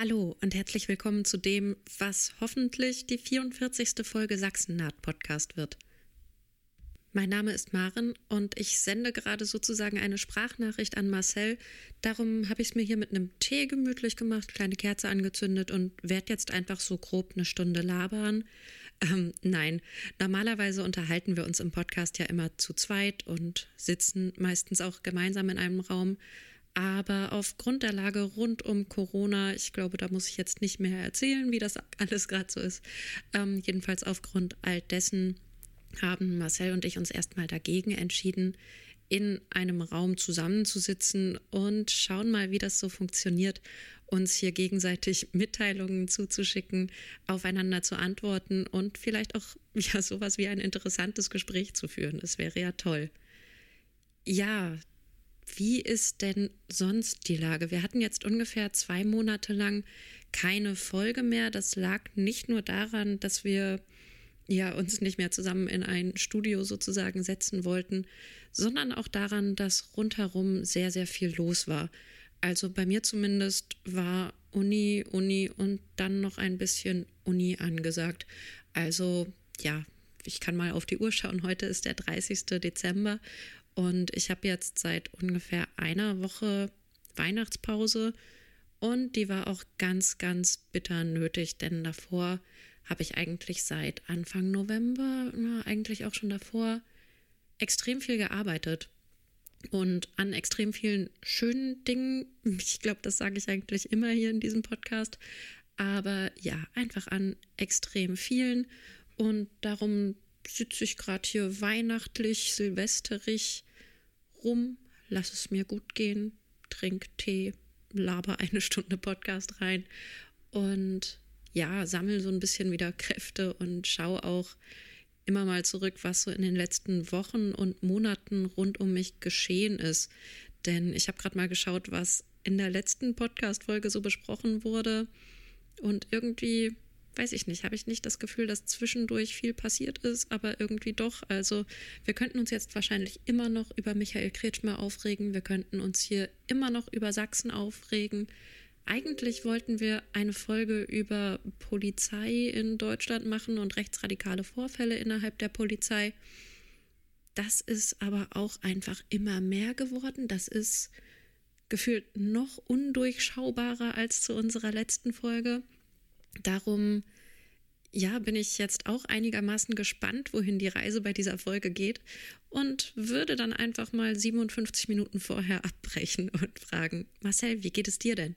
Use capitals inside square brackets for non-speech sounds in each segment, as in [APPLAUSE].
Hallo und herzlich willkommen zu dem, was hoffentlich die 44. Folge Sachsen-Naht Podcast wird. Mein Name ist Maren und ich sende gerade sozusagen eine Sprachnachricht an Marcel. Darum habe ich es mir hier mit einem Tee gemütlich gemacht, kleine Kerze angezündet und werde jetzt einfach so grob eine Stunde labern. Ähm, nein, normalerweise unterhalten wir uns im Podcast ja immer zu zweit und sitzen meistens auch gemeinsam in einem Raum. Aber aufgrund der Lage rund um Corona, ich glaube, da muss ich jetzt nicht mehr erzählen, wie das [LAUGHS] alles gerade so ist. Ähm, jedenfalls aufgrund all dessen haben Marcel und ich uns erstmal dagegen entschieden, in einem Raum zusammenzusitzen und schauen mal, wie das so funktioniert, uns hier gegenseitig [LAUGHS] Mitteilungen zuzuschicken, aufeinander zu antworten und vielleicht auch [LAUGHS] ja sowas wie ein interessantes Gespräch zu führen. Das wäre ja toll. Ja, wie ist denn sonst die Lage? Wir hatten jetzt ungefähr zwei Monate lang keine Folge mehr. Das lag nicht nur daran, dass wir ja uns nicht mehr zusammen in ein Studio sozusagen setzen wollten, sondern auch daran, dass rundherum sehr, sehr viel los war. Also bei mir zumindest war Uni, Uni und dann noch ein bisschen Uni angesagt. Also ja, ich kann mal auf die Uhr schauen. Heute ist der 30. Dezember und ich habe jetzt seit ungefähr einer Woche Weihnachtspause und die war auch ganz, ganz bitter nötig, denn davor habe ich eigentlich seit Anfang November, na, eigentlich auch schon davor, extrem viel gearbeitet. Und an extrem vielen schönen Dingen. [LAUGHS] Ich glaube, das sage ich eigentlich immer hier in diesem Podcast. Aber ja, einfach an extrem vielen. Und darum sitze ich gerade hier weihnachtlich, silvesterig rum, lass es mir gut gehen, trink Tee, laber eine [LAUGHS] Stunde Podcast rein und ja, sammel so ein bisschen wieder Kräfte und schau auch immer mal zurück, was so in den letzten Wochen und Monaten rund um mich geschehen ist. Denn ich habe gerade mal geschaut, was in der letzten Podcast-Folge so besprochen wurde. Und irgendwie weiß ich nicht, habe ich nicht das Gefühl, dass zwischendurch viel passiert ist, aber irgendwie doch. Also wir könnten uns jetzt wahrscheinlich immer noch über Michael Kretschmer aufregen, wir könnten uns hier immer noch über Sachsen aufregen. Eigentlich wollten wir eine Folge über Polizei in Deutschland machen und rechtsradikale Vorfälle innerhalb der Polizei. Das ist aber auch einfach immer mehr geworden. Das ist gefühlt noch undurchschaubarer als zu unserer letzten Folge. Darum ja, bin ich jetzt auch einigermaßen gespannt, wohin die Reise bei dieser Folge geht und würde dann einfach mal 57 Minuten vorher [LAUGHS] abbrechen und fragen, Marcel, wie geht es dir denn?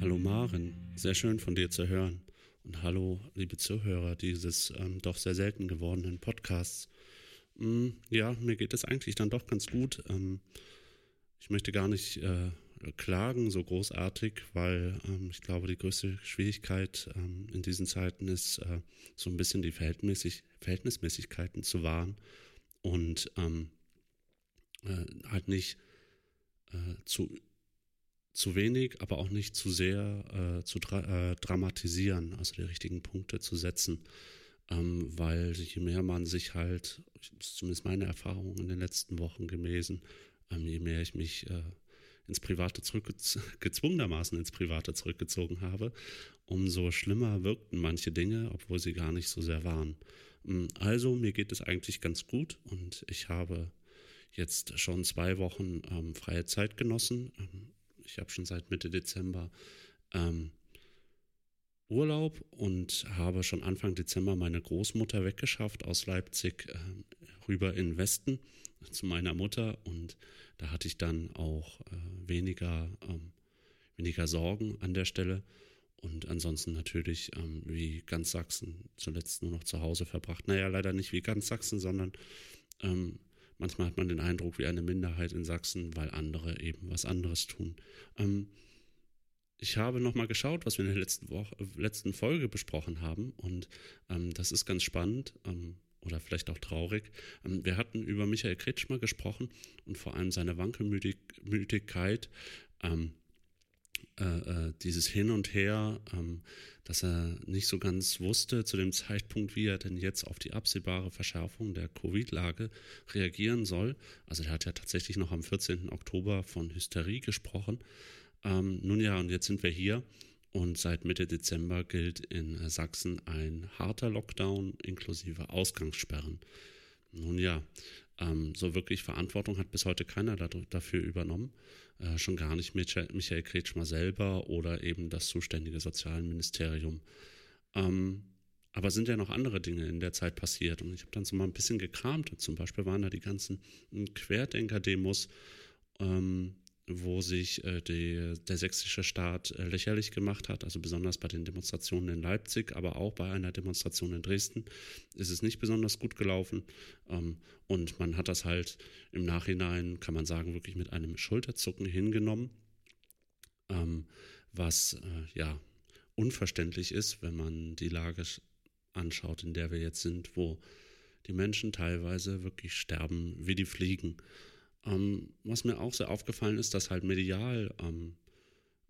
Hallo Maren, sehr schön von dir zu hören. Und hallo, liebe Zuhörer dieses ähm, doch sehr selten gewordenen Podcasts. Mm, ja, mir geht es eigentlich dann doch ganz gut. Ähm, ich möchte gar nicht äh, klagen so großartig, weil ähm, ich glaube, die größte Schwierigkeit ähm, in diesen Zeiten ist, äh, so ein bisschen die Verhältnismäßig Verhältnismäßigkeiten zu wahren und äh, halt nicht zu zu wenig, aber auch nicht zu sehr zu dra dramatisieren, also die richtigen Punkte zu setzen ähm, weil je mehr man sich halt, zumindest meine Erfahrung in den letzten Wochen gewesen, ähm, je mehr ich mich äh, ins Private [LAUGHS] gezwungenermaßen ins Private zurückgezogen habe, umso schlimmer wirkten manche Dinge, obwohl sie gar nicht so sehr waren. Ähm, also mir geht es eigentlich ganz gut und ich habe jetzt schon zwei Wochen ähm, freie Zeit genossen. Ähm, ich habe schon seit Mitte Dezember ähm, Urlaub und habe schon Anfang Dezember meine Großmutter weggeschafft aus Leipzig äh, rüber in Westen zu meiner Mutter und da hatte ich dann auch äh, weniger, ähm, weniger Sorgen an der Stelle und ansonsten natürlich ähm, wie ganz Sachsen zuletzt nur noch zu Hause verbracht. Naja, leider nicht wie ganz Sachsen, sondern ähm, manchmal hat man den Eindruck wie eine Minderheit in Sachsen, weil andere eben was anderes tun. Ähm, ich habe nochmal geschaut, was wir in der letzten, Woche, letzten Folge besprochen haben. Und ähm, das ist ganz spannend ähm, oder vielleicht auch traurig. Ähm, wir hatten über Michael Kretschmer gesprochen und vor allem seine Wankelmütigkeit ähm, äh, äh, dieses Hin und Her, ähm, dass er nicht so ganz wusste zu dem Zeitpunkt, wie er denn jetzt auf die absehbare Verschärfung der Covid-Lage reagieren soll. Also er hat ja tatsächlich noch am 14. Oktober von Hysterie gesprochen. Ähm, nun ja, und jetzt sind wir hier und seit Mitte Dezember gilt in Sachsen ein harter Lockdown inklusive Ausgangssperren. Nun ja, ähm, so wirklich Verantwortung hat bis heute keiner dafür übernommen. Äh, schon gar nicht Michael Kretschmer selber oder eben das zuständige Sozialministerium. Ähm, aber sind ja noch andere Dinge in der Zeit passiert. Und ich habe dann so mal ein bisschen gekramt. Zum Beispiel waren da die ganzen Querdenker-Demos. Ähm, wo sich äh, die, der sächsische Staat äh, lächerlich gemacht hat, also besonders bei den Demonstrationen in Leipzig, aber auch bei einer Demonstration in Dresden ist es nicht besonders gut gelaufen. Ähm, und man hat das halt im Nachhinein, kann man sagen, wirklich mit einem Schulterzucken hingenommen, ähm, was äh, ja unverständlich ist, wenn man die Lage anschaut, in der wir jetzt sind, wo die Menschen teilweise wirklich sterben wie die Fliegen. Ähm, was mir auch sehr aufgefallen ist, dass halt medial ähm,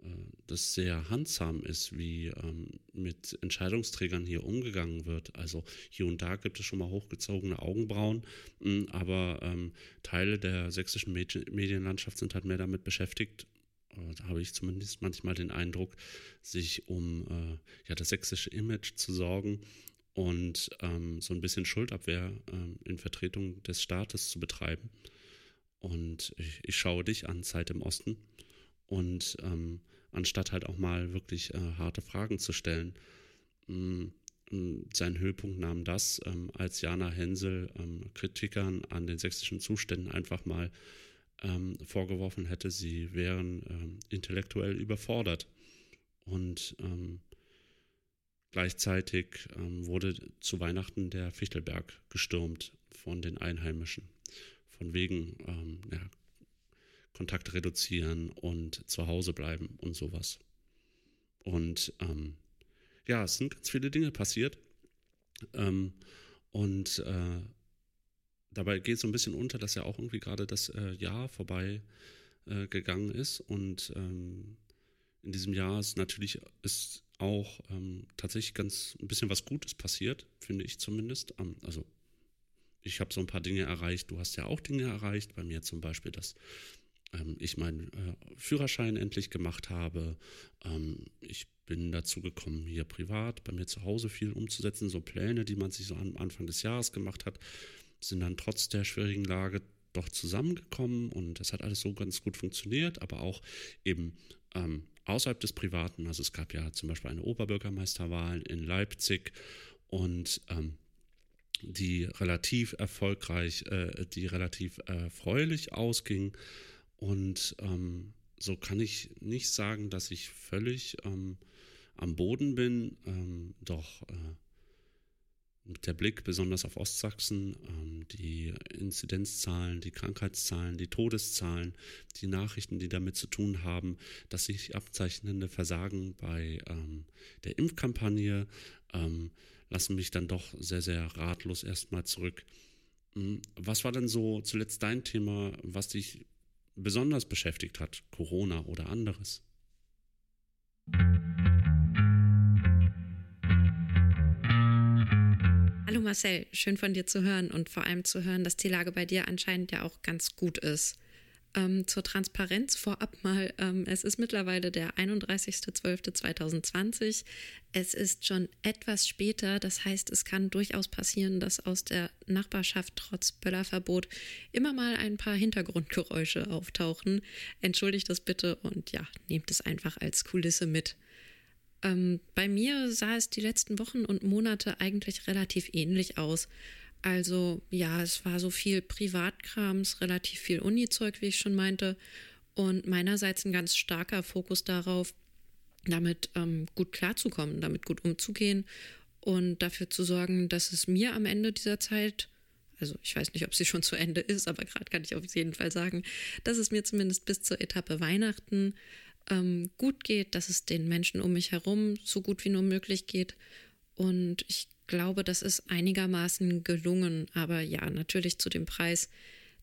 äh, das sehr handsam ist, wie ähm, mit Entscheidungsträgern hier umgegangen wird. Also hier und da gibt es schon mal hochgezogene Augenbrauen, mh, hm, aber ähm, Teile der sächsischen Medi Medienlandschaft sind halt mehr damit beschäftigt, äh, da habe ich zumindest manchmal den Eindruck, sich um äh, ja, das sächsische Image zu sorgen und ähm, so ein bisschen Schuldabwehr ähm, in Vertretung des Staates zu betreiben. Und ich, ich schaue dich an, Zeit im Osten. Und ähm, anstatt halt auch mal wirklich äh, harte Fragen zu stellen, mh, mm, seinen Höhepunkt nahm das, ähm, als Jana Hensel ähm, Kritikern an den sächsischen Zuständen einfach mal ähm, vorgeworfen hätte, sie wären ähm, intellektuell überfordert. Und ähm, gleichzeitig wurde zu Weihnachten der Fichtelberg gestürmt von den Einheimischen von wegen ähm, ja, Kontakte reduzieren und zu Hause bleiben und sowas. Und ähm, ja, es sind ganz viele Dinge passiert. Ähm, und äh, dabei geht so ein bisschen unter, dass ja auch irgendwie gerade das äh, Jahr vorbei äh, gegangen ist. Und ähm, in diesem Jahr ist natürlich ist auch ähm, tatsächlich ganz ein bisschen was Gutes passiert, finde ich zumindest. also ich habe so ein paar Dinge erreicht. Du hast ja auch Dinge erreicht. Bei mir zum Beispiel, dass ähm, ich meinen äh, Führerschein endlich gemacht habe. Ähm, ich bin dazu gekommen, hier privat bei mir zu Hause viel umzusetzen. So Pläne, die man sich so am Anfang des Jahres gemacht hat, sind dann trotz der schwierigen Lage doch zusammengekommen und das hat alles so ganz gut funktioniert, aber auch eben ähm, außerhalb des Privaten. Also es gab ja zum Beispiel eine Oberbürgermeisterwahl in Leipzig und ähm, die relativ erfolgreich, äh, die relativ erfreulich ausging. Und ähm, so kann ich nicht sagen, dass ich völlig ähm, am Boden bin, ähm, doch äh, der Blick besonders auf Ostsachsen, ähm, die Inzidenzzahlen, die Krankheitszahlen, die Todeszahlen, die Nachrichten, die damit zu tun haben, dass sich abzeichnende Versagen bei ähm, der Impfkampagne ähm, lassen mich dann doch sehr, sehr ratlos erstmal zurück. Hm, was war denn so zuletzt dein Thema, was dich besonders beschäftigt hat? Corona oder anderes? Hallo Marcel, schön von dir zu hören und vor allem zu hören, dass die Lage bei dir anscheinend ja auch ganz gut ist. Ähm, zur Transparenz vorab mal, ähm, es ist mittlerweile der 31.12.2020. Es ist schon etwas später, das heißt, es kann durchaus passieren, dass aus der Nachbarschaft trotz Böllerverbot immer mal ein paar Hintergrundgeräusche auftauchen. Entschuldigt das bitte und ja, nehmt es einfach als Kulisse mit. Ähm, bei mir sah es die letzten Wochen und Monate eigentlich relativ ähnlich aus. Also ja, es war so viel Privatkrams, relativ viel Uni-Zeug, wie ich schon meinte. Und meinerseits ein ganz starker Fokus darauf, damit ähm, gut klarzukommen, damit gut umzugehen und dafür zu sorgen, dass es mir am Ende dieser Zeit, also ich weiß nicht, ob sie schon zu Ende ist, aber gerade kann ich auf jeden Fall sagen, dass es mir zumindest bis zur Etappe Weihnachten ähm, gut geht, dass es den Menschen um mich herum so gut wie nur möglich geht. Und ich glaube, das ist einigermaßen gelungen. Aber ja, natürlich zu dem Preis,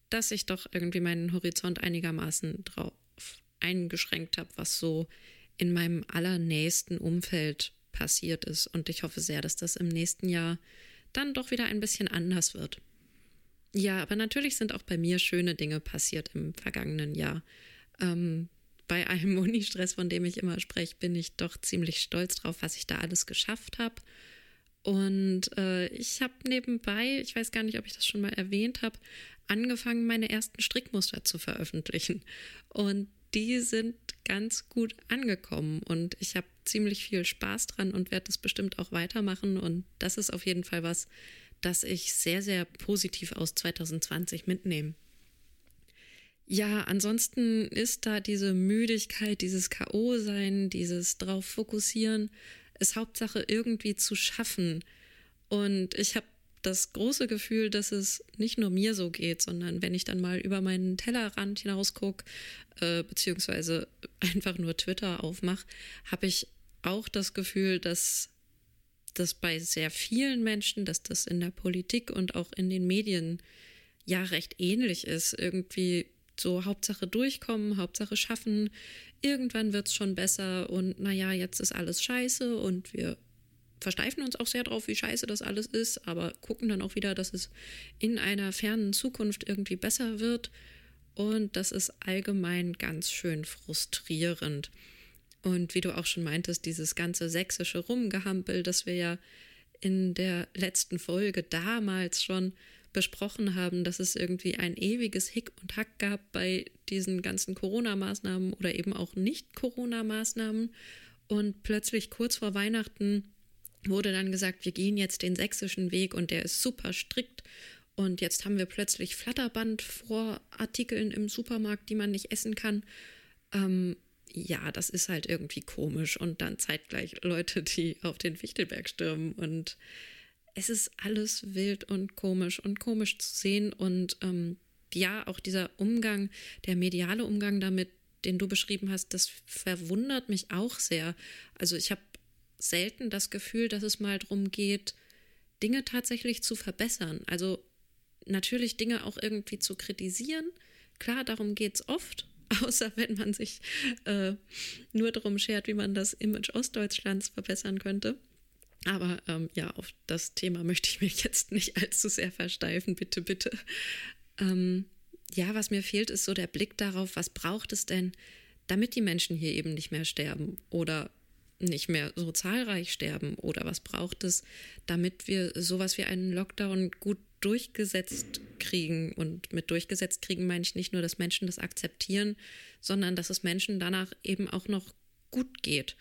dass ich doch irgendwie meinen Horizont einigermaßen drauf eingeschränkt habe, was so in meinem allernächsten Umfeld passiert ist. Und ich hoffe sehr, dass das im nächsten Jahr dann doch wieder ein bisschen anders wird. Ja, aber natürlich sind auch bei mir schöne Dinge passiert im vergangenen Jahr. Ähm, bei einem [LAUGHS] Unistress, von dem ich immer spreche, bin ich doch ziemlich stolz drauf, was ich da alles geschafft habe. Und äh, ich habe nebenbei, ich weiß gar nicht, ob ich das schon mal erwähnt habe, angefangen, meine ersten Strickmuster zu veröffentlichen. Und die sind ganz gut angekommen und ich habe ziemlich viel Spaß dran und werde das bestimmt auch weitermachen. Und das ist auf jeden Fall was, das ich sehr, sehr positiv aus 2020 mitnehme. Ja, ansonsten ist da diese Müdigkeit, dieses K.O.-Sein, dieses drauf fokussieren, ist Hauptsache irgendwie zu schaffen. Und ich habe das große Gefühl, dass es nicht nur mir so geht, sondern wenn ich dann mal über meinen Tellerrand hinaus gucke, äh, beziehungsweise einfach nur Twitter aufmache, habe ich auch das Gefühl, dass das bei sehr vielen Menschen, dass das in der Politik und auch in den Medien ja recht ähnlich ist. Irgendwie so Hauptsache durchkommen, Hauptsache schaffen. Irgendwann wird es schon besser und naja, jetzt ist alles scheiße und wir versteifen uns auch sehr drauf, wie scheiße das alles ist, aber gucken dann auch wieder, dass es in einer fernen Zukunft irgendwie besser wird. Und das ist allgemein ganz schön frustrierend. Und wie du auch schon meintest, dieses ganze sächsische Rumgehampel, das wir ja in der letzten Folge damals schon besprochen haben, dass es irgendwie ein ewiges Hick und Hack gab bei diesen ganzen Corona-Maßnahmen oder eben auch Nicht-Corona-Maßnahmen. Und plötzlich kurz vor Weihnachten wurde dann gesagt, wir gehen jetzt den sächsischen Weg und der ist super strikt. Und jetzt haben wir plötzlich Flatterband vor Artikeln im Supermarkt, die man nicht essen kann. Ähm, ja, das ist halt irgendwie komisch. Und dann zeitgleich Leute, die auf den Fichtelberg stürmen. Und es ist alles wild und komisch und komisch zu sehen. Und ähm, ja, auch dieser Umgang, der mediale Umgang damit, den du beschrieben hast, das verwundert mich auch sehr. Also ich habe selten das Gefühl, dass es mal darum geht, Dinge tatsächlich zu verbessern. Also natürlich Dinge auch irgendwie zu kritisieren. Klar, darum geht es oft, [LAUGHS] außer wenn man sich äh, nur darum schert, wie man das Image Ostdeutschlands verbessern könnte. Aber ähm, ja, auf das Thema möchte ich mich jetzt nicht allzu sehr versteifen, bitte, bitte. Ähm, ja, was mir fehlt, ist so der Blick darauf, was braucht es denn, damit die Menschen hier eben nicht mehr sterben oder nicht mehr so zahlreich sterben oder was braucht es, damit wir sowas wie einen Lockdown gut durchgesetzt kriegen. Und mit durchgesetzt kriegen meine ich nicht nur, dass Menschen das akzeptieren, sondern dass es Menschen danach eben auch noch gut geht.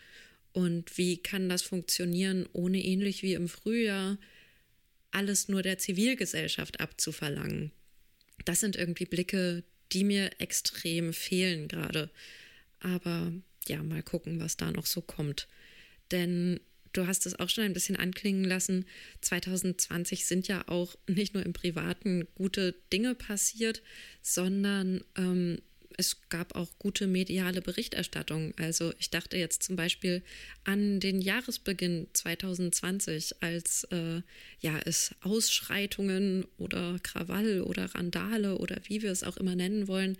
Und wie kann das funktionieren, ohne ähnlich wie im Frühjahr alles nur der Zivilgesellschaft abzuverlangen? Das sind irgendwie Blicke, die mir extrem fehlen gerade. Aber ja, mal gucken, was da noch so kommt. Denn du hast es auch schon ein bisschen anklingen lassen, 2020 sind ja auch nicht nur im Privaten gute Dinge passiert, sondern ähm, es gab auch gute mediale Berichterstattung. Also ich dachte jetzt zum Beispiel an den Jahresbeginn 2020, als äh, ja es Ausschreitungen oder Krawall oder Randale oder wie wir es auch immer nennen wollen,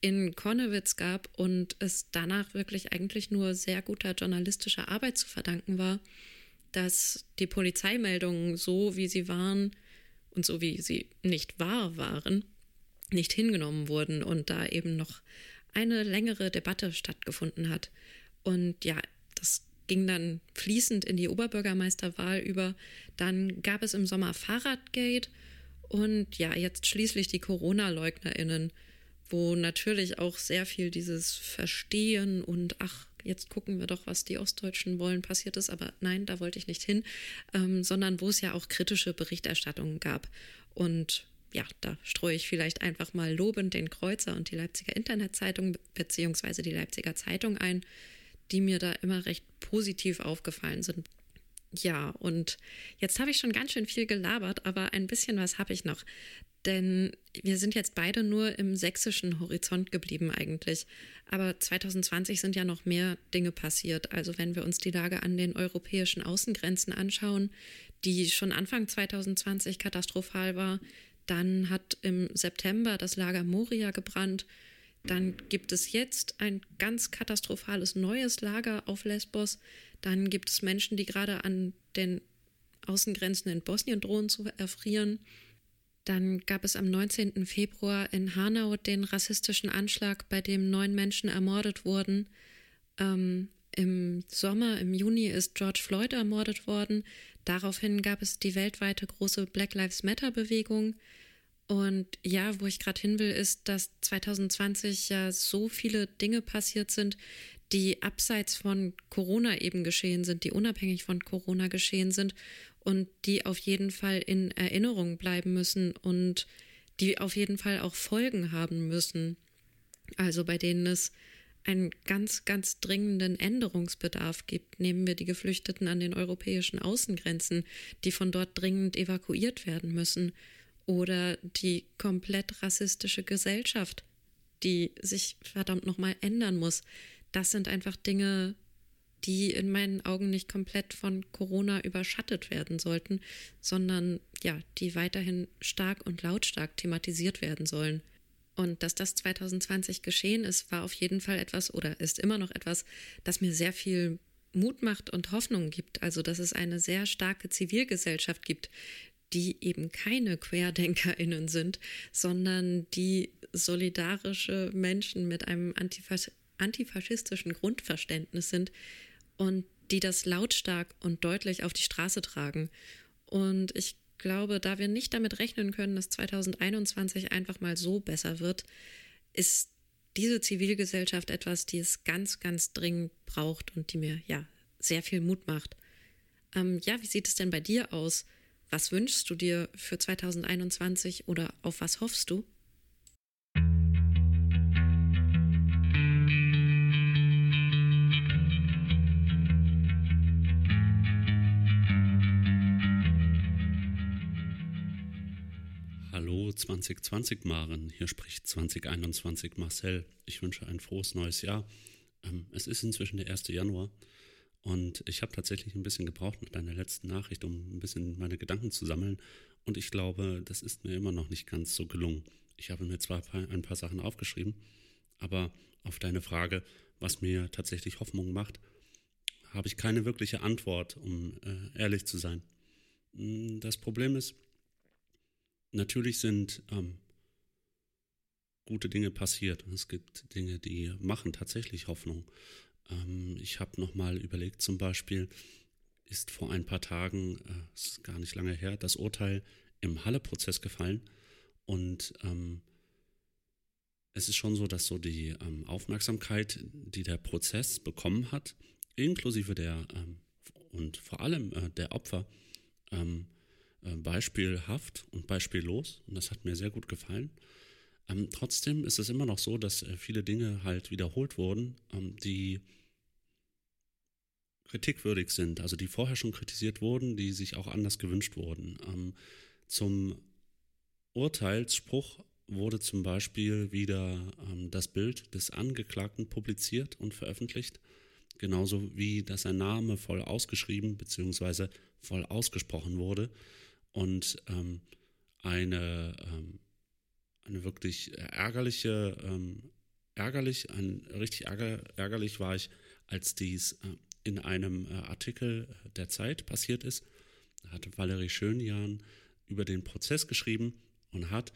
in Konnewitz gab und es danach wirklich eigentlich nur sehr guter journalistischer Arbeit zu verdanken war, dass die Polizeimeldungen so, wie sie waren und so, wie sie nicht wahr waren, nicht hingenommen wurden und da eben noch eine längere Debatte stattgefunden hat. Und ja, das ging dann fließend in die Oberbürgermeisterwahl über. Dann gab es im Sommer Fahrradgate und ja, jetzt schließlich die Corona-LeugnerInnen, wo natürlich auch sehr viel dieses Verstehen und ach, jetzt gucken wir doch, was die Ostdeutschen wollen, passiert ist. Aber nein, da wollte ich nicht hin, ähm, sondern wo es ja auch kritische Berichterstattungen gab. Und ja, da streue ich vielleicht einfach mal lobend den Kreuzer und die Leipziger Internetzeitung beziehungsweise die Leipziger Zeitung ein, die mir da immer recht positiv aufgefallen sind. Ja, und jetzt habe ich schon ganz schön viel gelabert, aber ein bisschen was habe ich noch. Denn wir sind jetzt beide nur im sächsischen Horizont geblieben eigentlich. Aber 2020 sind ja noch mehr Dinge passiert. Also wenn wir uns die Lage an den europäischen Außengrenzen anschauen, die schon Anfang 2020 katastrophal war, dann hat im September das Lager Moria gebrannt. Dann gibt es jetzt ein ganz katastrophales neues Lager auf Lesbos. Dann gibt es Menschen, die gerade an den Außengrenzen in Bosnien drohen zu erfrieren. Dann gab es am 19. Februar in Hanau den rassistischen Anschlag, bei dem neun Menschen ermordet wurden. Ähm, Im Sommer, im Juni ist George Floyd ermordet worden. Daraufhin gab es die weltweite große Black Lives Matter-Bewegung. Und ja, wo ich gerade hin will, ist, dass 2020 ja so viele Dinge passiert sind, die abseits von Corona eben geschehen sind, die unabhängig von Corona geschehen sind und die auf jeden Fall in Erinnerung bleiben müssen und die auf jeden Fall auch Folgen haben müssen. Also bei denen es einen ganz, ganz dringenden Änderungsbedarf gibt. Nehmen wir die Geflüchteten an den europäischen Außengrenzen, die von dort dringend evakuiert werden müssen. Oder die komplett rassistische Gesellschaft, die sich verdammt nochmal ändern muss. Das sind einfach Dinge, die in meinen Augen nicht komplett von Corona überschattet werden sollten, sondern ja, die weiterhin stark und lautstark thematisiert werden sollen. Und dass das 2020 geschehen ist, war auf jeden Fall etwas oder ist immer noch etwas, das mir sehr viel Mut macht und Hoffnung gibt. Also, dass es eine sehr starke Zivilgesellschaft gibt, die eben keine QuerdenkerInnen sind, sondern die solidarische Menschen mit einem Antifas antifaschistischen Grundverständnis sind, und die das lautstark und deutlich auf die Straße tragen. Und ich glaube, da wir nicht damit rechnen können, dass 2021 einfach mal so besser wird, ist diese Zivilgesellschaft etwas, die es ganz, ganz dringend braucht und die mir ja sehr viel Mut macht. Ähm, ja, wie sieht es denn bei dir aus? Was wünschst du dir für 2021 oder auf was hoffst du? 2020 Maren, hier spricht 2021 Marcel. Ich wünsche ein frohes neues Jahr. Ähm, es ist inzwischen der 1. Januar und ich habe tatsächlich ein bisschen gebraucht nach deiner letzten Nachricht, um ein bisschen meine Gedanken zu sammeln. Und ich glaube, das ist mir immer noch nicht ganz so gelungen. Ich habe mir zwar ein paar Sachen aufgeschrieben, aber auf deine Frage, was mir tatsächlich Hoffnung macht, habe ich keine wirkliche Antwort, um äh, ehrlich zu sein. Hm, das Problem ist, natürlich sind ähm, gute Dinge passiert es gibt Dinge, die machen tatsächlich Hoffnung. Ähm, ich habe nochmal überlegt, zum Beispiel ist vor ein paar Tagen, äh, ist gar nicht lange her, das Urteil im Halle-Prozess gefallen und ähm, es ist schon so, dass so die ähm, Aufmerksamkeit, die der Prozess bekommen hat, inklusive der ähm, und vor allem äh, der Opfer, ähm, äh, beispielhaft und beispiellos und das hat mir sehr gut gefallen. Ähm, trotzdem ist es immer noch so, dass äh, viele Dinge halt wiederholt wurden, ähm, die kritikwürdig sind, also die vorher schon kritisiert wurden, die sich auch anders gewünscht wurden. Ähm, zum Urteilsspruch wurde zum Beispiel wieder ähm, das Bild des Angeklagten publiziert und veröffentlicht, genauso wie dass sein Name voll ausgeschrieben bzw. voll ausgesprochen wurde und ähm, eine, ähm, eine wirklich ärgerliche, ähm, ärgerlich, ein, richtig ärger, ärgerlich war ich, als dies äh, in einem äh, Artikel der Zeit passiert ist. Da hatte Valerie Schönjahn über den Prozess geschrieben und hat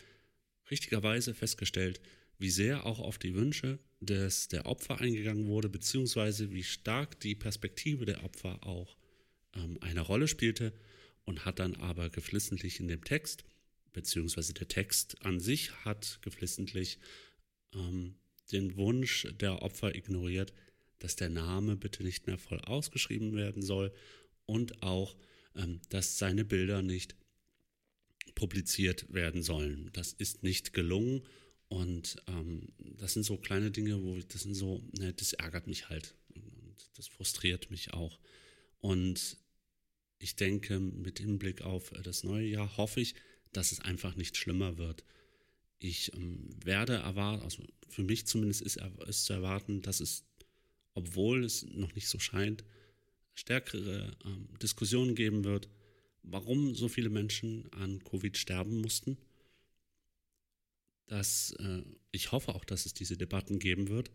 richtigerweise festgestellt, wie sehr auch auf die Wünsche des, der Opfer eingegangen wurde, beziehungsweise wie stark die Perspektive der Opfer auch ähm, eine Rolle spielte und hat dann aber geflissentlich in dem Text, beziehungsweise der Text an sich hat geflissentlich ähm, den Wunsch der Opfer ignoriert, dass der Name bitte nicht mehr voll ausgeschrieben werden soll und auch, ähm, dass seine Bilder nicht publiziert werden sollen. Das ist nicht gelungen und ähm, das sind so kleine Dinge, wo ich, das sind so, ne, das ärgert mich halt und das frustriert mich auch. Und ich denke, mit Hinblick auf äh, das neue Jahr hoffe ich, dass es einfach nicht schlimmer wird. Ich ähm, werde erwarten, also für mich zumindest ist, ist zu erwarten, dass es, obwohl es noch nicht so scheint, stärkere ähm, Diskussionen geben wird, warum so viele Menschen an Covid sterben mussten. dass äh, ich hoffe auch, dass es diese Debatten geben wird.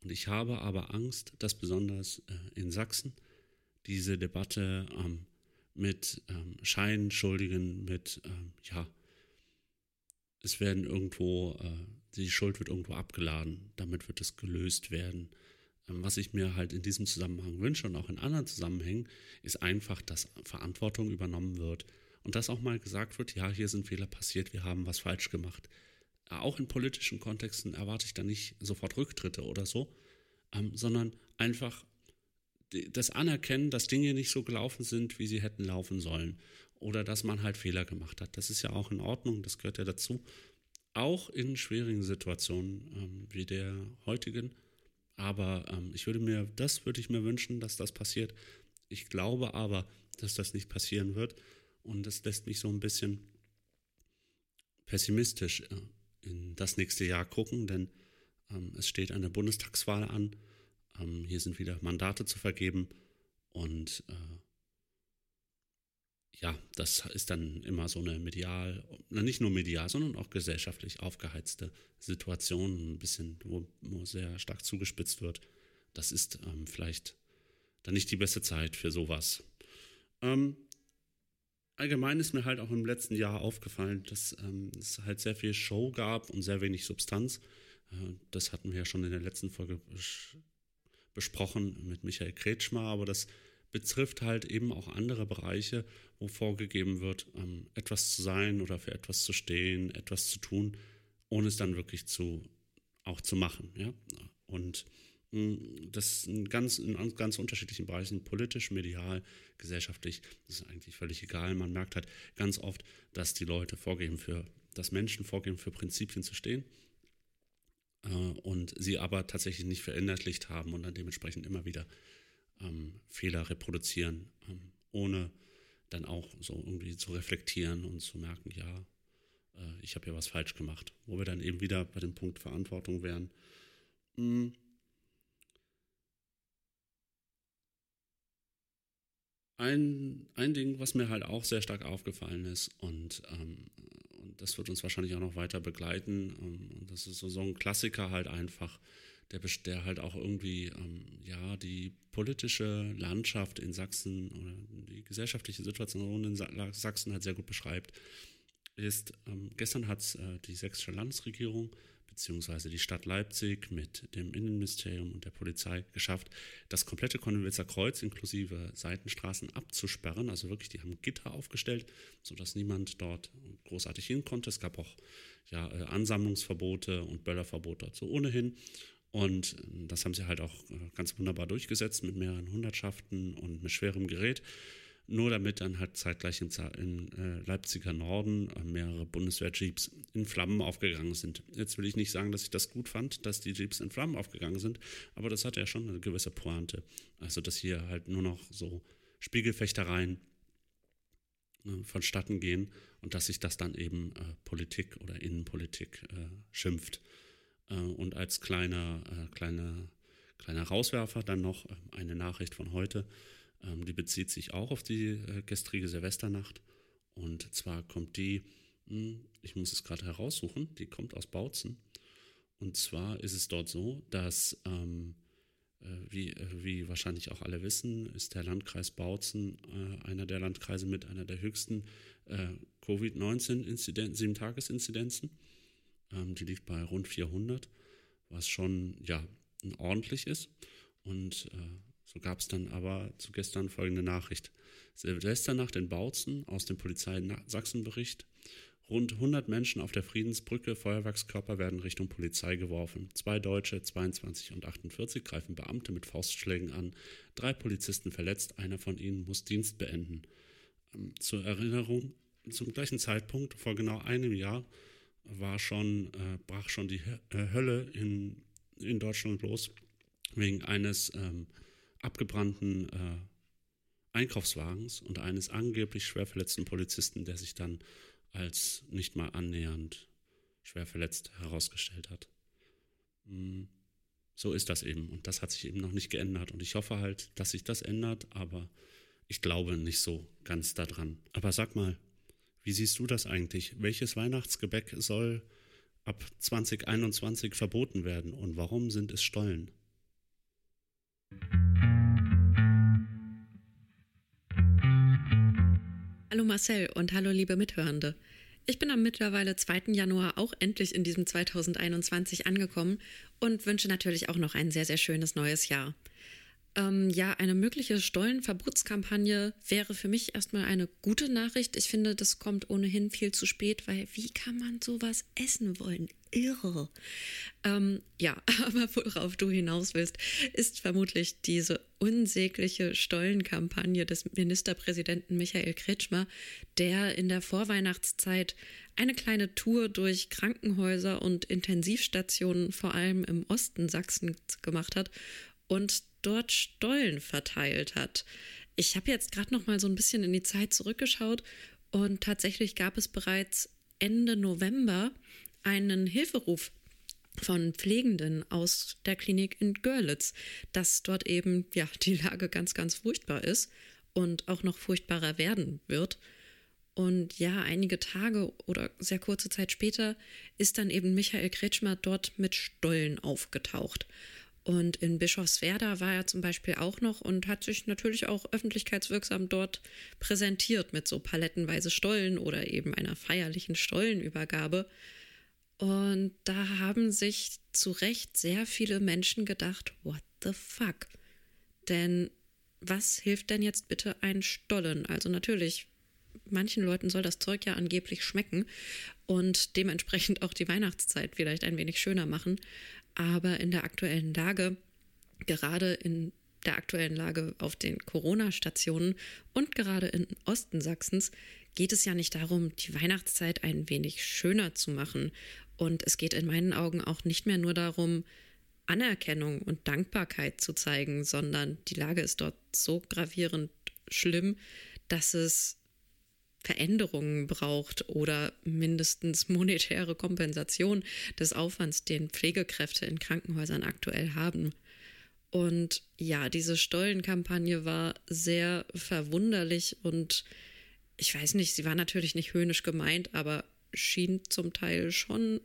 Und ich habe aber Angst, dass besonders äh, in Sachsen diese Debatte ähm, mit ähm, Scheinschuldigen, mit, ähm, ja, es werden irgendwo, äh, die Schuld wird irgendwo abgeladen, damit wird es gelöst werden. Ähm, was ich mir halt in diesem Zusammenhang wünsche und auch in anderen Zusammenhängen, ist einfach, dass Verantwortung übernommen wird und dass auch mal gesagt wird, ja, hier sind Fehler passiert, wir haben was falsch gemacht. Auch in politischen Kontexten erwarte ich da nicht sofort Rücktritte oder so, ähm, sondern einfach das Anerkennen, dass Dinge nicht so gelaufen sind, wie sie hätten laufen sollen. Oder dass man halt Fehler gemacht hat. Das ist ja auch in Ordnung, das gehört ja dazu. Auch in schwierigen Situationen ähm, wie der heutigen. Aber ähm, ich würde mir, das würde ich mir wünschen, dass das passiert. Ich glaube aber, dass das nicht passieren wird. Und das lässt mich so ein bisschen pessimistisch äh, in das nächste Jahr gucken, denn ähm, es steht eine Bundestagswahl an. Ähm, hier sind wieder Mandate zu vergeben und äh, ja, das ist dann immer so eine medial, nicht nur medial, sondern auch gesellschaftlich aufgeheizte Situation, ein bisschen, wo, wo sehr stark zugespitzt wird. Das ist ähm, vielleicht dann nicht die beste Zeit für sowas. Ähm, allgemein ist mir halt auch im letzten Jahr aufgefallen, dass ähm, es halt sehr viel Show gab und sehr wenig Substanz. Äh, das hatten wir ja schon in der letzten Folge besprochen mit Michael Kretschmer, aber das betrifft halt eben auch andere Bereiche, wo vorgegeben wird, ähm, etwas zu sein oder für etwas zu stehen, etwas zu tun, ohne es dann wirklich zu, auch zu machen. Ja? Und mh, das in ganz, in ganz unterschiedlichen Bereichen, politisch, medial, gesellschaftlich, das ist eigentlich völlig egal. Man merkt halt ganz oft, dass die Leute vorgeben für, dass Menschen vorgeben, für Prinzipien zu stehen äh, und sie aber tatsächlich nicht verinnerlicht haben und dann dementsprechend immer wieder ähm, Fehler reproduzieren, ähm, ohne dann auch so irgendwie zu reflektieren und zu merken, ja, äh, ich habe ja was falsch gemacht. Wo wir dann eben wieder bei dem Punkt Verantwortung wären. Hm. Ein, ein Ding, was mir halt auch sehr stark aufgefallen ist und ähm, das wird uns wahrscheinlich auch noch weiter begleiten. Ähm, und das ist so, so ein Klassiker halt einfach, der, der halt auch irgendwie ähm, ja die politische Landschaft in Sachsen oder die gesellschaftliche Situation in Sachsen halt sehr gut beschreibt. Ist ähm, gestern hat äh, die sächsische Landesregierung beziehungsweise die Stadt Leipzig mit dem Innenministerium und der Polizei geschafft, das komplette Konnewitzer Kreuz inklusive Seitenstraßen abzusperren. Also wirklich, die haben Gitter aufgestellt, sodass niemand dort großartig hin konnte. Es gab auch ja, äh, Ansammlungsverbote und Böllerverbote dazu ohnehin. Und äh, das haben sie halt auch äh, ganz wunderbar durchgesetzt mit mehreren Hundertschaften und mit schwerem Gerät nur damit dann halt zeitgleich in, in äh, Leipziger Norden äh, mehrere Bundeswehr-Jeeps in Flammen aufgegangen sind. Jetzt will ich nicht sagen, dass ich das gut fand, dass die Jeeps in Flammen aufgegangen sind, aber das hatte ja schon eine gewisse Pointe. Also, dass hier halt nur noch so Spiegelfechtereien äh, vonstatten gehen und dass sich das dann eben äh, Politik oder Innenpolitik äh, schimpft. Äh, und als kleiner, kleiner, kleiner Rauswerfer dann noch eine Nachricht von heute. Ähm, die bezieht sich auch auf die äh, gestrige Silvesternacht. Und zwar kommt die, mh, hm, ich muss es gerade heraussuchen, die kommt aus Bautzen. Und zwar ist es dort so, dass, ähm, äh, wie, äh, wie wahrscheinlich auch alle wissen, ist der Landkreis Bautzen äh, einer der Landkreise mit einer der höchsten äh, Covid-19-Inzidenzen, Sieben-Tages-Inzidenzen. Ähm, die liegt bei rund 400, was schon ja ordentlich ist. Und äh, so gab es dann aber zu gestern folgende Nachricht. Silvesternacht in Bautzen aus dem Polizei Sachsenbericht. Rund 100 Menschen auf der Friedensbrücke, Feuerwerkskörper werden Richtung Polizei geworfen. Zwei Deutsche, 22 und 48, greifen Beamte mit Faustschlägen an. Drei Polizisten verletzt, einer von ihnen muss Dienst beenden. Ähm, zur Erinnerung, zum gleichen Zeitpunkt, vor genau einem Jahr, war schon, äh, brach schon die äh, Hölle in, in Deutschland los, wegen eines ähm, abgebrannten äh, Einkaufswagens und eines angeblich schwer verletzten Polizisten, der sich dann als nicht mal annähernd schwer verletzt herausgestellt hat. Mm, so ist das eben und das hat sich eben noch nicht geändert und ich hoffe halt, dass sich das ändert, aber ich glaube nicht so ganz daran. Aber sag mal, wie siehst du das eigentlich? Welches Weihnachtsgebäck soll ab 2021 verboten werden und warum sind es Stollen? Hallo Marcel und hallo liebe Mithörende. Ich bin am mittlerweile 2. Januar auch endlich in diesem 2021 angekommen und wünsche natürlich auch noch ein sehr, sehr schönes neues Jahr. Ähm, ja, eine mögliche Stollenverbotskampagne wäre für mich erstmal eine gute Nachricht. Ich finde, das kommt ohnehin viel zu spät, weil wie kann man sowas essen wollen? Irre. Ähm, ja, [LAUGHS] aber worauf du hinaus willst, ist vermutlich diese unsägliche Stollenkampagne des Ministerpräsidenten Michael Kretschmer, der in der Vorweihnachtszeit eine kleine Tour durch Krankenhäuser und Intensivstationen vor allem im Osten Sachsens gemacht hat und dort Stollen verteilt hat. Ich habe jetzt gerade noch mal so ein bisschen in die Zeit zurückgeschaut und tatsächlich gab es bereits Ende November einen Hilferuf von Pflegenden aus der Klinik in Görlitz, dass dort eben ja die Lage ganz ganz furchtbar ist und auch noch furchtbarer werden wird. Und ja, einige Tage oder sehr kurze Zeit später ist dann eben Michael Kretschmer dort mit Stollen aufgetaucht. Und in Bischofswerda war er zum Beispiel auch noch und hat sich natürlich auch öffentlichkeitswirksam dort präsentiert mit so palettenweise Stollen oder eben einer feierlichen Stollenübergabe. Und da haben sich zu Recht sehr viele Menschen gedacht, what the fuck? Denn was hilft denn jetzt bitte ein Stollen? Also natürlich, manchen Leuten soll das Zeug ja angeblich schmecken und dementsprechend auch die Weihnachtszeit vielleicht ein wenig schöner machen. Aber in der aktuellen Lage, gerade in der aktuellen Lage auf den Corona-Stationen und gerade im Osten Sachsens geht es ja nicht darum, die Weihnachtszeit ein wenig schöner zu machen. Und es geht in meinen Augen auch nicht mehr nur darum, Anerkennung und Dankbarkeit zu zeigen, sondern die Lage ist dort so gravierend schlimm, dass es Veränderungen braucht oder mindestens monetäre Kompensation des Aufwands, den Pflegekräfte in Krankenhäusern aktuell haben. Und ja, diese Stollenkampagne war sehr verwunderlich und ich weiß nicht, sie war natürlich nicht höhnisch gemeint, aber schien zum Teil schon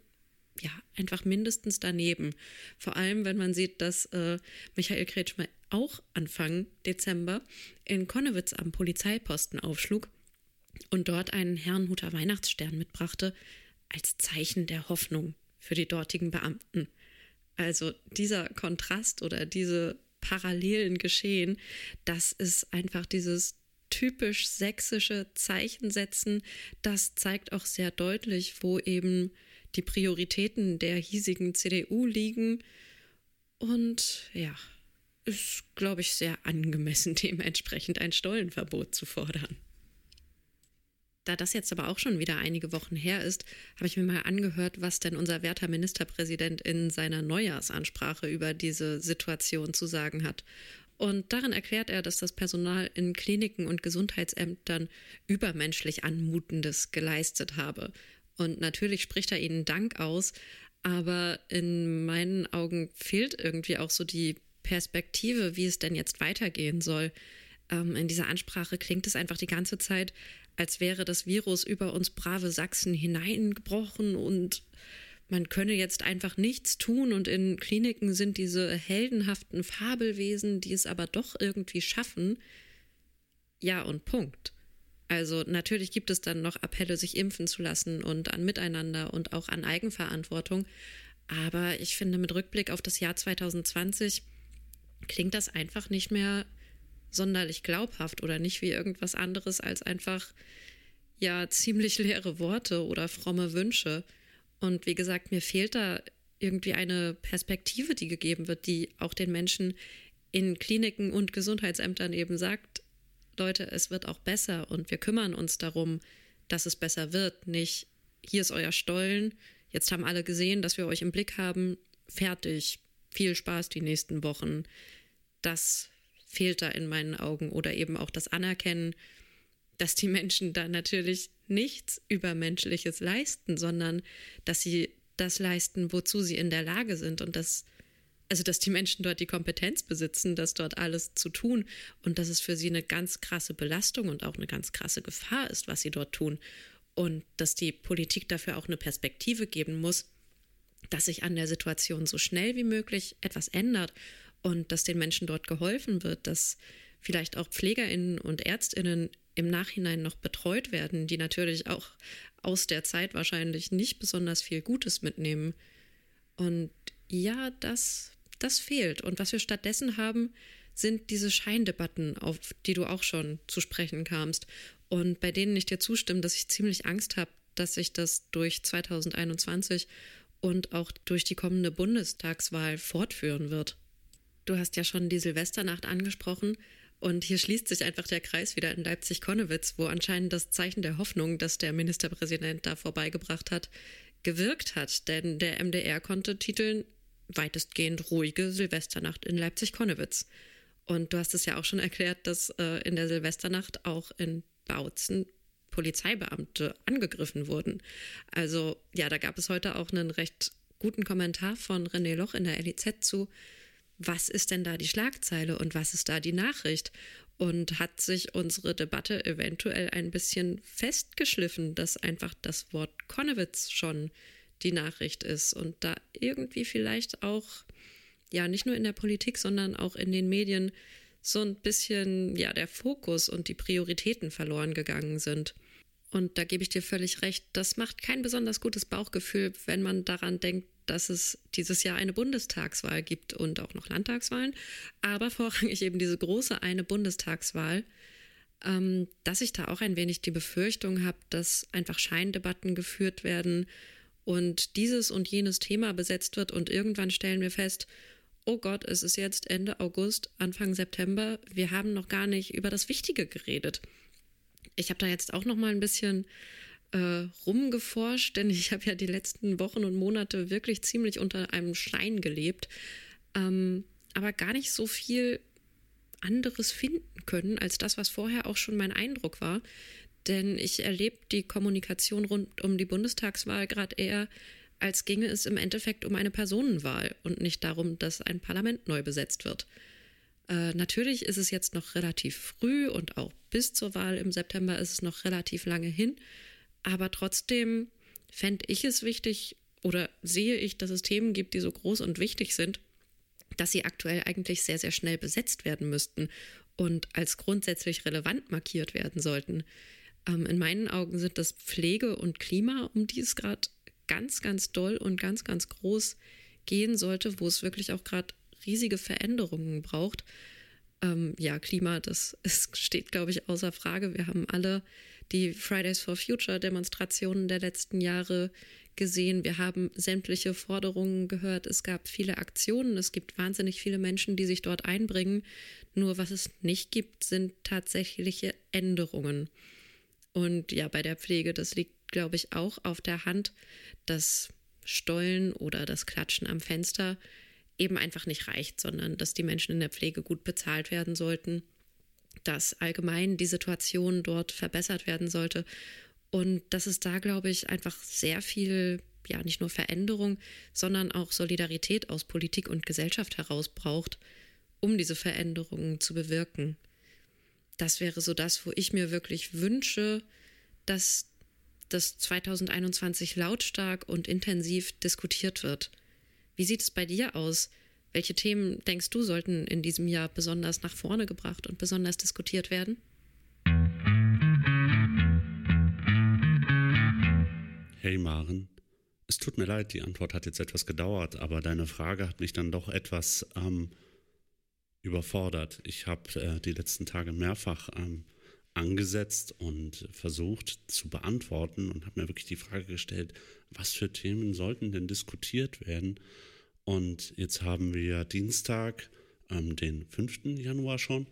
ja, einfach mindestens daneben. Vor allem, wenn man sieht, dass äh, Michael Kretschmer auch Anfang Dezember in Konnewitz am Polizeiposten aufschlug und dort einen Herrnhuter Weihnachtsstern mitbrachte, als Zeichen der Hoffnung für die dortigen Beamten. Also dieser Kontrast oder diese parallelen Geschehen, das ist einfach dieses typisch sächsische Zeichensetzen, das zeigt auch sehr deutlich, wo eben die Prioritäten der hiesigen CDU liegen. Und ja, ist, glaube ich, sehr angemessen, [LAUGHS] dementsprechend ein Stollenverbot zu fordern. Da das jetzt aber auch schon wieder einige Wochen her ist, habe ich mir mal angehört, was denn unser werter Ministerpräsident in seiner Neujahrsansprache über diese Situation zu sagen hat. Und darin erklärt er, dass das Personal in Kliniken und Gesundheitsämtern übermenschlich Anmutendes geleistet habe. Und natürlich spricht er ihnen Dank aus, aber in meinen Augen fehlt irgendwie auch so die Perspektive, wie es denn jetzt weitergehen soll. Ähm, in dieser Ansprache klingt es einfach die ganze Zeit, als wäre das Virus über uns brave Sachsen hineingebrochen und man könne jetzt einfach nichts tun und in Kliniken sind diese heldenhaften Fabelwesen, die es aber doch irgendwie schaffen. Ja und Punkt. Also natürlich gibt es dann noch Appelle, sich impfen zu lassen und an Miteinander und auch an Eigenverantwortung. Aber ich finde, mit Rückblick auf das Jahr 2020 klingt das einfach nicht mehr sonderlich glaubhaft oder nicht wie irgendwas anderes als einfach ja ziemlich leere Worte oder fromme Wünsche. Und wie gesagt, mir fehlt da irgendwie eine Perspektive, die gegeben wird, die auch den Menschen in Kliniken und Gesundheitsämtern eben sagt, Leute, es wird auch besser und wir kümmern uns darum, dass es besser wird. Nicht, hier ist euer Stollen, jetzt haben alle gesehen, dass wir euch im Blick haben, fertig, viel Spaß die nächsten Wochen. Das fehlt da in meinen Augen. Oder eben auch das Anerkennen, dass die Menschen da natürlich nichts Übermenschliches leisten, sondern dass sie das leisten, wozu sie in der Lage sind. Und dass also dass die Menschen dort die Kompetenz besitzen, das dort alles zu tun. Und dass es für sie eine ganz krasse Belastung und auch eine ganz krasse Gefahr ist, was sie dort tun. Und dass die Politik dafür auch eine Perspektive geben muss, dass sich an der Situation so schnell wie möglich etwas ändert und dass den Menschen dort geholfen wird, dass vielleicht auch Pflegerinnen und Ärztinnen im Nachhinein noch betreut werden, die natürlich auch aus der Zeit wahrscheinlich nicht besonders viel Gutes mitnehmen. Und ja, das, das fehlt. Und was wir stattdessen haben, sind diese Scheindebatten, auf die du auch schon zu sprechen kamst und bei denen ich dir zustimme, dass ich ziemlich Angst habe, dass sich das durch 2021 und auch durch die kommende Bundestagswahl fortführen wird. Du hast ja schon die Silvesternacht angesprochen und hier schließt sich einfach der Kreis wieder in Leipzig-Konnewitz, wo anscheinend das Zeichen der Hoffnung, das der Ministerpräsident da vorbeigebracht hat, gewirkt hat. Denn der MDR konnte titeln weitestgehend ruhige Silvesternacht in Leipzig-Konnewitz. Und du hast es ja auch schon erklärt, dass äh, in der Silvesternacht auch in Bautzen Polizeibeamte angegriffen wurden. Also ja, da gab es heute auch einen recht guten Kommentar von René Loch in der LIZ zu, was ist denn da die Schlagzeile und was ist da die Nachricht? Und hat sich unsere Debatte eventuell ein bisschen festgeschliffen, dass einfach das Wort Konnewitz schon die Nachricht ist und da irgendwie vielleicht auch, ja, nicht nur in der Politik, sondern auch in den Medien so ein bisschen, ja, der Fokus und die Prioritäten verloren gegangen sind. Und da gebe ich dir völlig recht, das macht kein besonders gutes Bauchgefühl, wenn man daran denkt, dass es dieses Jahr eine Bundestagswahl gibt und auch noch Landtagswahlen, aber vorrangig eben diese große eine Bundestagswahl, ähm, dass ich da auch ein wenig die Befürchtung habe, dass einfach Scheindebatten geführt werden und dieses und jenes Thema besetzt wird und irgendwann stellen wir fest, oh Gott, es ist jetzt Ende August, Anfang September, wir haben noch gar nicht über das Wichtige geredet. Ich habe da jetzt auch noch mal ein bisschen äh, rumgeforscht, denn ich habe ja die letzten Wochen und Monate wirklich ziemlich unter einem Stein gelebt, ähm, aber gar nicht so viel anderes finden können als das, was vorher auch schon mein Eindruck war. Denn ich erlebe die Kommunikation rund um die Bundestagswahl gerade eher als ginge es im Endeffekt um eine Personenwahl und nicht darum, dass ein Parlament neu besetzt wird. Äh, natürlich ist es jetzt noch relativ früh und auch bis zur Wahl im September ist es noch relativ lange hin, aber trotzdem fände ich es wichtig oder sehe ich, dass es Themen gibt, die so groß und wichtig sind, dass sie aktuell eigentlich sehr, sehr schnell besetzt werden müssten und als grundsätzlich relevant markiert werden sollten. Ähm, in meinen Augen sind das Pflege und Klima, um die es gerade ganz, ganz doll und ganz, ganz groß gehen sollte, wo es wirklich auch gerade riesige Veränderungen braucht. Ähm, ja, Klima, das [LAUGHS] ist, steht, glaube ich, außer Frage. Wir haben alle die Fridays for Future Demonstrationen der letzten Jahre gesehen. Wir haben sämtliche Forderungen gehört. Es gab viele Aktionen. Es gibt wahnsinnig viele Menschen, die sich dort einbringen. Nur was es nicht gibt, sind tatsächliche Änderungen. Und ja, bei der Pflege, das liegt glaube ich, auch auf der Hand, dass Stollen oder das Klatschen am Fenster eben einfach nicht reicht, sondern dass die Menschen in der Pflege gut bezahlt werden sollten, dass allgemein die Situation dort verbessert werden sollte und dass es da, glaube ich, einfach sehr viel, ja, nicht nur Veränderung, sondern auch Solidarität aus Politik und Gesellschaft heraus braucht, um diese Veränderungen zu bewirken. Das wäre so das, wo ich mir wirklich wünsche, dass das 2021 lautstark und intensiv diskutiert wird. Wie sieht es bei dir aus? Welche Themen denkst du sollten in diesem Jahr besonders nach vorne gebracht und besonders diskutiert werden? Hey Maren, es tut mir leid, die Antwort hat jetzt etwas gedauert, aber deine Frage hat mich dann doch etwas ähm, überfordert. Ich habe äh, die letzten Tage mehrfach ähm, angesetzt und versucht zu beantworten und habe mir wirklich die Frage gestellt, was für Themen sollten denn diskutiert werden? Und jetzt haben wir Dienstag, ähm, den 5. Januar schon.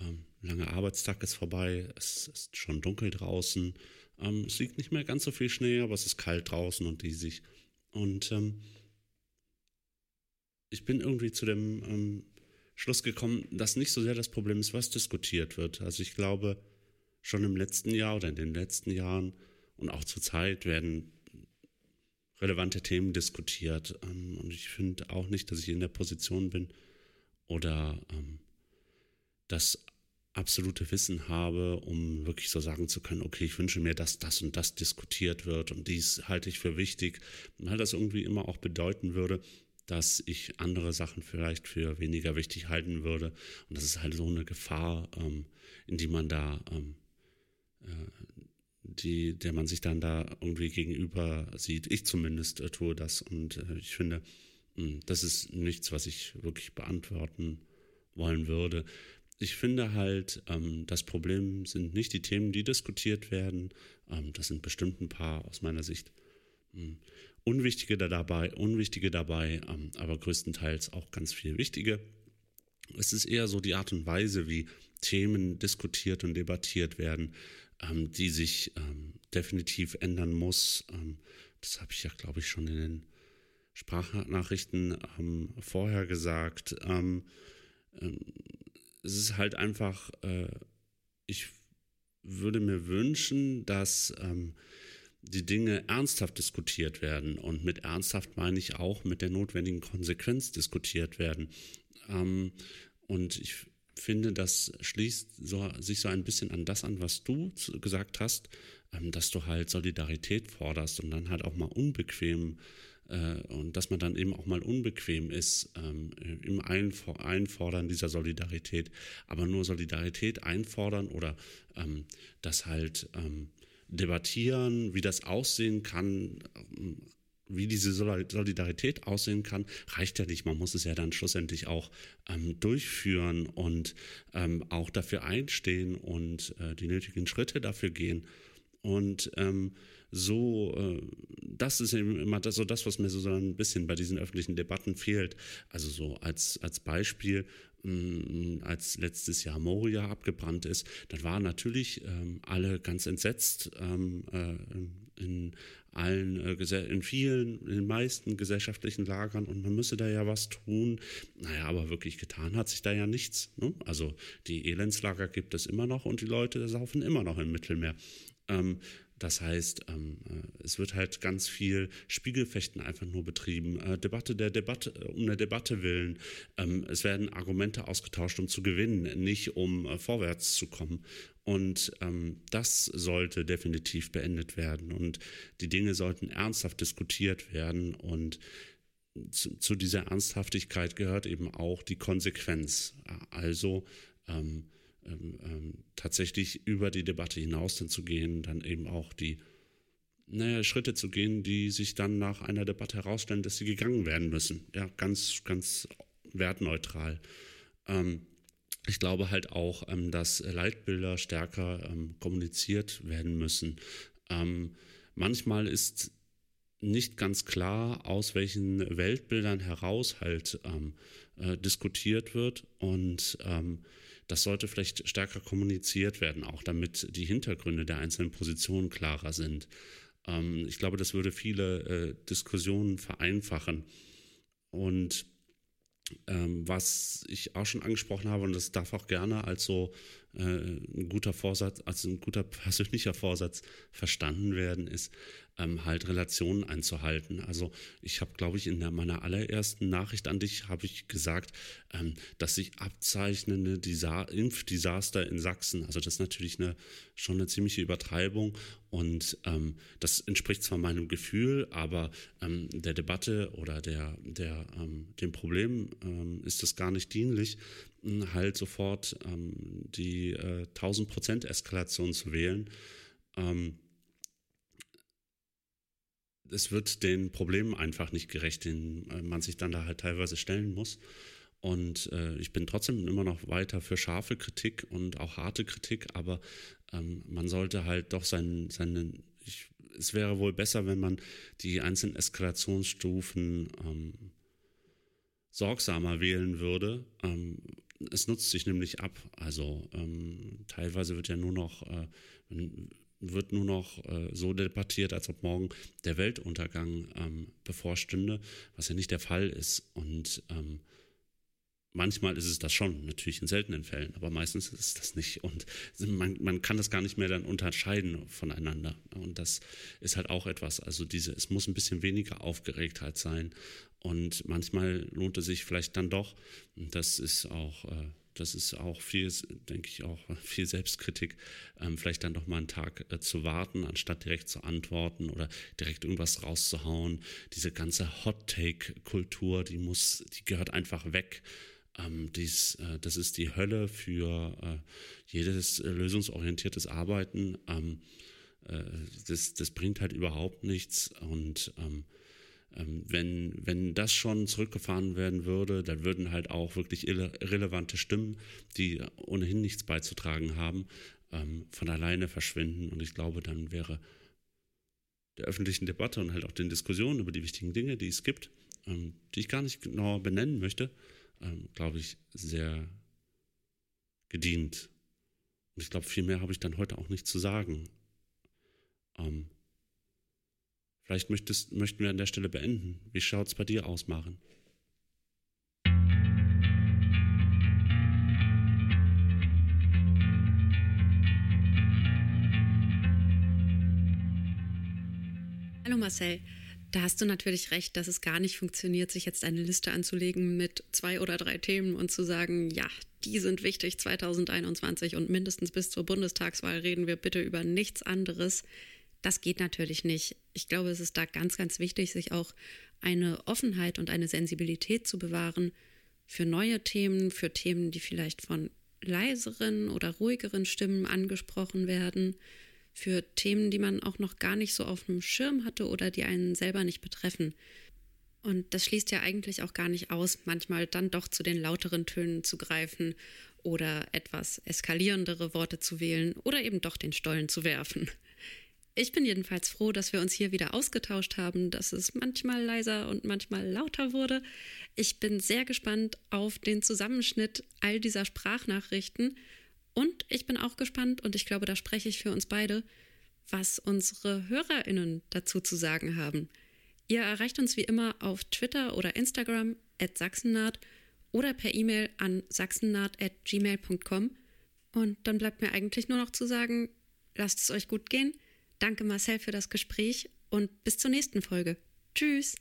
Ähm, langer Arbeitstag ist vorbei, es ist schon dunkel draußen. Ähm, es liegt nicht mehr ganz so viel Schnee, aber es ist kalt draußen und diesig. Und ähm, ich bin irgendwie zu dem ähm, Schluss gekommen, dass nicht so sehr das Problem ist, was diskutiert wird. Also ich glaube, schon im letzten Jahr oder in den letzten Jahren und auch zur Zeit werden relevante Themen diskutiert. Ähm, und ich finde auch nicht, dass ich in der Position bin oder ähm, dass absolute Wissen habe, um wirklich so sagen zu können, okay, ich wünsche mir, dass das und das diskutiert wird und dies halte ich für wichtig, weil das irgendwie immer auch bedeuten würde, dass ich andere Sachen vielleicht für weniger wichtig halten würde. Und das ist halt so eine Gefahr, ähm, in die man da, ähm, äh, die, der man sich dann da irgendwie gegenüber sieht. Ich zumindest äh, tue das und äh, ich finde, mh, hm, das ist nichts, was ich wirklich beantworten wollen würde ich finde halt, ähm, das Problem sind nicht die Themen, die diskutiert werden. Ähm, das sind bestimmt ein paar aus meiner Sicht ähm, unwichtige dabei, unwichtige dabei, ähm, aber größtenteils auch ganz viel wichtige. Es ist eher so die Art und Weise, wie Themen diskutiert und debattiert werden, ähm, die sich ähm, definitiv ändern muss. das habe ich ja, glaube ich, schon in den Sprachnachrichten vorher gesagt es ist halt einfach, äh, ich würde mir wünschen, dass ähm, die Dinge ernsthaft diskutiert werden. Und mit ernsthaft meine ich auch mit der notwendigen Konsequenz diskutiert werden. Ähm, und ich finde, das schließt so, sich so ein bisschen an das an, was du gesagt hast, ähm, dass du halt Solidarität forderst und dann halt auch mal unbequem äh, und dass man dann eben auch mal unbequem ist ähm, im Einfordern dieser Solidarität. Aber nur Solidarität einfordern oder ähm, das halt ähm, debattieren, wie das aussehen kann, ähm, wie diese Solidarität aussehen kann, reicht ja nicht. Man muss es ja dann schlussendlich auch ähm, durchführen und ähm, auch dafür einstehen und äh, die nötigen Schritte dafür gehen. Und ähm, so, äh, das ist eben immer das, so das, was mir so ein bisschen bei diesen öffentlichen Debatten fehlt. Also so als, als Beispiel, mh, als letztes Jahr Moria abgebrannt ist, dann waren natürlich ähm, alle ganz entsetzt ähm, äh, in allen, äh, in vielen, in den meisten gesellschaftlichen Lagern und man müsse da ja was tun. Naja, aber wirklich getan hat sich da ja nichts. Ne? Also die Elendslager gibt es immer noch und die Leute saufen immer noch im Mittelmeer. Ähm, das heißt, ähm, äh, es wird halt ganz viel Spiegelfechten einfach nur betrieben, äh, Debatte der Debatte, äh, um der Debatte willen. Ähm, es werden Argumente ausgetauscht, um zu gewinnen, nicht um äh, vorwärts zu kommen. Und ähm, das sollte definitiv beendet werden. Und die Dinge sollten ernsthaft diskutiert werden. Und zu, zu dieser Ernsthaftigkeit gehört eben auch die Konsequenz. Also ähm, ähm, ähm, tatsächlich über die Debatte hinaus dann zu gehen, dann eben auch die naja, Schritte zu gehen, die sich dann nach einer Debatte herausstellen, dass sie gegangen werden müssen. Ja, ganz, ganz wertneutral. Ähm, ich glaube halt auch, ähm, dass Leitbilder stärker ähm, kommuniziert werden müssen. Ähm, manchmal ist nicht ganz klar, aus welchen Weltbildern heraus halt äh, diskutiert wird und das sollte vielleicht stärker kommuniziert werden, auch damit die Hintergründe der einzelnen Positionen klarer sind. Ähm, ich glaube, das würde viele äh, Diskussionen vereinfachen. Und ähm, was ich auch schon angesprochen habe, und das darf auch gerne als so äh, ein guter Vorsatz, als ein guter [LAUGHS] persönlicher Vorsatz verstanden werden, ist, ähm, halt Relationen einzuhalten. Also ich habe, glaube ich, in der, meiner allerersten Nachricht an dich habe ich gesagt, ähm, dass sich abzeichnende Disa Impfdesaster in Sachsen, also das ist natürlich eine, schon eine ziemliche Übertreibung und ähm, das entspricht zwar meinem Gefühl, aber ähm, der Debatte oder der, der, ähm, dem Problem ähm, ist das gar nicht dienlich, halt sofort die äh, 1000% Eskalation zu wählen. Ähm, es wird den Problemen einfach nicht gerecht, denen äh, man sich dann da halt teilweise stellen muss. Und äh, ich bin trotzdem immer noch weiter für scharfe Kritik und auch harte Kritik, aber ähm, man sollte halt doch seinen, seinen ich, es wäre wohl besser, wenn man die einzelnen Eskalationsstufen ähm, sorgsamer wählen würde. Ähm, es nutzt sich nämlich ab. Also ähm, teilweise wird ja nur noch, äh, wird nur noch äh, so debattiert, als ob morgen der Weltuntergang ähm, bevorstünde, was ja nicht der Fall ist. Und ähm, manchmal ist es das schon, natürlich in seltenen Fällen, aber meistens ist es das nicht. Und man, man kann das gar nicht mehr dann unterscheiden voneinander. Und das ist halt auch etwas. Also diese, es muss ein bisschen weniger Aufgeregtheit sein. Und manchmal lohnt es sich vielleicht dann doch, und das ist auch äh, das ist auch viel, denke ich, auch [LAUGHS] viel Selbstkritik, ähm, vielleicht dann doch mal einen Tag äh, zu warten, anstatt direkt zu antworten oder direkt irgendwas rauszuhauen. Diese ganze Hot-Take-Kultur, die muss, die gehört einfach weg. Ähm, dies, äh, das ist die Hölle für äh, jedes äh, lösungsorientiertes Arbeiten. Ähm, äh, das, das bringt halt überhaupt nichts und ähm, wenn, wenn das schon zurückgefahren werden würde, dann würden halt auch wirklich irrelevante Stimmen, die ohnehin nichts beizutragen haben, ähm, von alleine verschwinden. Und ich glaube, dann wäre der öffentlichen Debatte und halt auch den Diskussionen über die wichtigen Dinge, die es gibt, ähm, die ich gar nicht genau benennen möchte, glaube ich, sehr gedient. Und ich glaube, viel mehr habe ich dann heute auch nicht zu sagen. Vielleicht möchtest, möchten wir an der Stelle beenden. Wie schaut es bei dir aus, Maren? Hallo Marcel. Da hast du natürlich recht, dass es gar nicht funktioniert, sich jetzt eine Liste anzulegen mit zwei oder drei Themen und zu sagen, ja, die sind wichtig 2021 und mindestens bis zur Bundestagswahl reden wir bitte über nichts anderes. Das geht natürlich nicht. Ich glaube, es ist da ganz, ganz wichtig, sich auch eine Offenheit und eine Sensibilität zu bewahren für neue Themen, für Themen, die vielleicht von leiseren oder ruhigeren Stimmen angesprochen werden, für Themen, die man auch noch gar nicht so auf dem Schirm hatte oder die einen selber nicht betreffen. Und das schließt ja eigentlich auch gar nicht aus, manchmal dann doch zu den lauteren Tönen zu greifen oder etwas eskalierendere Worte zu wählen oder eben doch den Stollen zu werfen. Ich bin jedenfalls froh, dass wir uns hier wieder ausgetauscht haben, dass es manchmal leiser und manchmal lauter wurde. Ich bin sehr gespannt auf den Zusammenschnitt all dieser Sprachnachrichten und ich bin auch gespannt, und ich glaube, da spreche ich für uns beide, was unsere Hörerinnen dazu zu sagen haben. Ihr erreicht uns wie immer auf Twitter oder Instagram at sachsennaht oder per E-Mail an sachsennaht.gmail.com. Und dann bleibt mir eigentlich nur noch zu sagen, lasst es euch gut gehen Danke Marcel für das Gespräch und bis zur nächsten Folge. Tschüss.